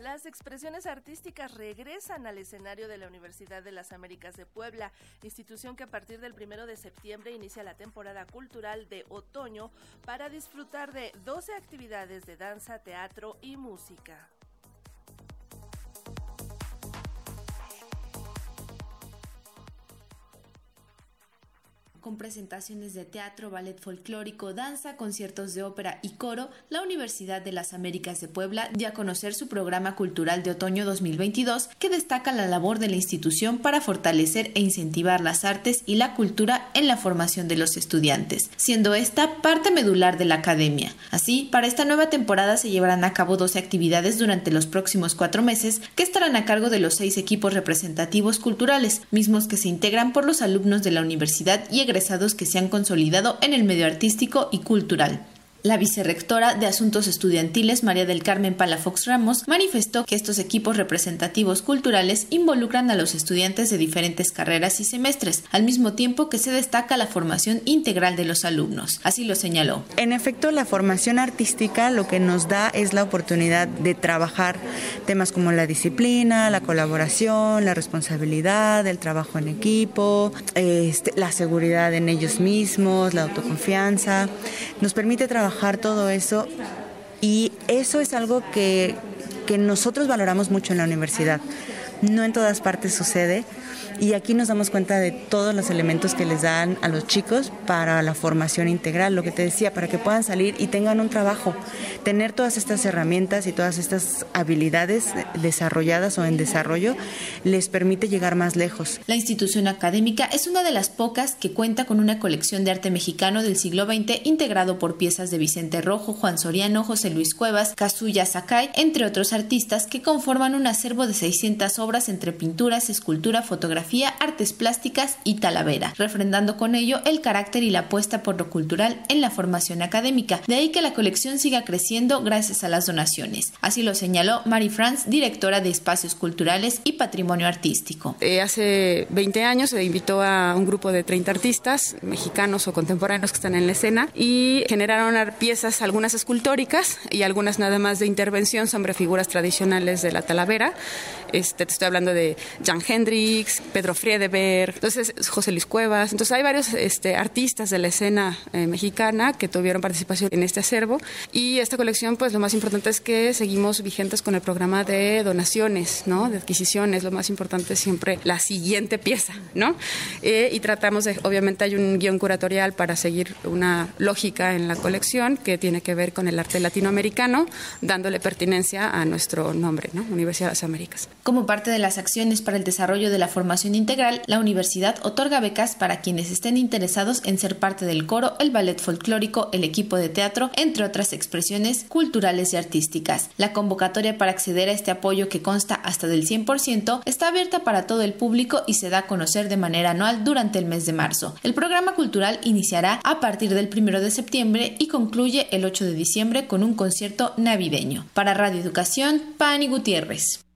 Las expresiones artísticas regresan al escenario de la Universidad de las Américas de Puebla, institución que a partir del primero de septiembre inicia la temporada cultural de otoño para disfrutar de 12 actividades de danza, teatro y música. Presentaciones de teatro, ballet folclórico, danza, conciertos de ópera y coro, la Universidad de las Américas de Puebla dio a conocer su programa cultural de otoño 2022 que destaca la labor de la institución para fortalecer e incentivar las artes y la cultura en la formación de los estudiantes, siendo esta parte medular de la academia. Así, para esta nueva temporada se llevarán a cabo 12 actividades durante los próximos cuatro meses que estarán a cargo de los seis equipos representativos culturales, mismos que se integran por los alumnos de la universidad y egresados que se han consolidado en el medio artístico y cultural. La vicerrectora de Asuntos Estudiantiles, María del Carmen Palafox Ramos, manifestó que estos equipos representativos culturales involucran a los estudiantes de diferentes carreras y semestres, al mismo tiempo que se destaca la formación integral de los alumnos. Así lo señaló. En efecto, la formación artística lo que nos da es la oportunidad de trabajar temas como la disciplina, la colaboración, la responsabilidad, el trabajo en equipo, este, la seguridad en ellos mismos, la autoconfianza. Nos permite trabajar todo eso y eso es algo que, que nosotros valoramos mucho en la universidad. No en todas partes sucede y aquí nos damos cuenta de todos los elementos que les dan a los chicos para la formación integral, lo que te decía, para que puedan salir y tengan un trabajo. Tener todas estas herramientas y todas estas habilidades desarrolladas o en desarrollo les permite llegar más lejos. La institución académica es una de las pocas que cuenta con una colección de arte mexicano del siglo XX integrado por piezas de Vicente Rojo, Juan Soriano, José Luis Cuevas, Kazuya Sakai, entre otros artistas que conforman un acervo de 600 obras entre pinturas, escultura, fotografía, artes plásticas y talavera, refrendando con ello el carácter y la apuesta por lo cultural en la formación académica. De ahí que la colección siga creciendo gracias a las donaciones. Así lo señaló Mary France, directora de Espacios Culturales y Patrimonio Artístico. Eh, hace 20 años se invitó a un grupo de 30 artistas mexicanos o contemporáneos que están en la escena y generaron piezas, algunas escultóricas y algunas nada más de intervención sobre figuras tradicionales de la talavera. Este, te estoy hablando de Jan Hendrix, Pedro Friedeberg, entonces José Luis Cuevas. Entonces hay varios este, artistas de la escena eh, mexicana que tuvieron participación en este acervo y esta colección pues lo más importante es que seguimos vigentes con el programa de donaciones, ¿no? De adquisiciones, lo más importante es siempre la siguiente pieza, ¿no? Eh, y tratamos de, obviamente hay un guion curatorial para seguir una lógica en la colección que tiene que ver con el arte latinoamericano, dándole pertinencia a nuestro nombre, ¿no? Universidad de las Américas. Como de las acciones para el desarrollo de la formación integral, la universidad otorga becas para quienes estén interesados en ser parte del coro, el ballet folclórico, el equipo de teatro, entre otras expresiones culturales y artísticas. La convocatoria para acceder a este apoyo que consta hasta del 100% está abierta para todo el público y se da a conocer de manera anual durante el mes de marzo. El programa cultural iniciará a partir del 1 de septiembre y concluye el 8 de diciembre con un concierto navideño. Para Radio Educación, Pani Gutiérrez.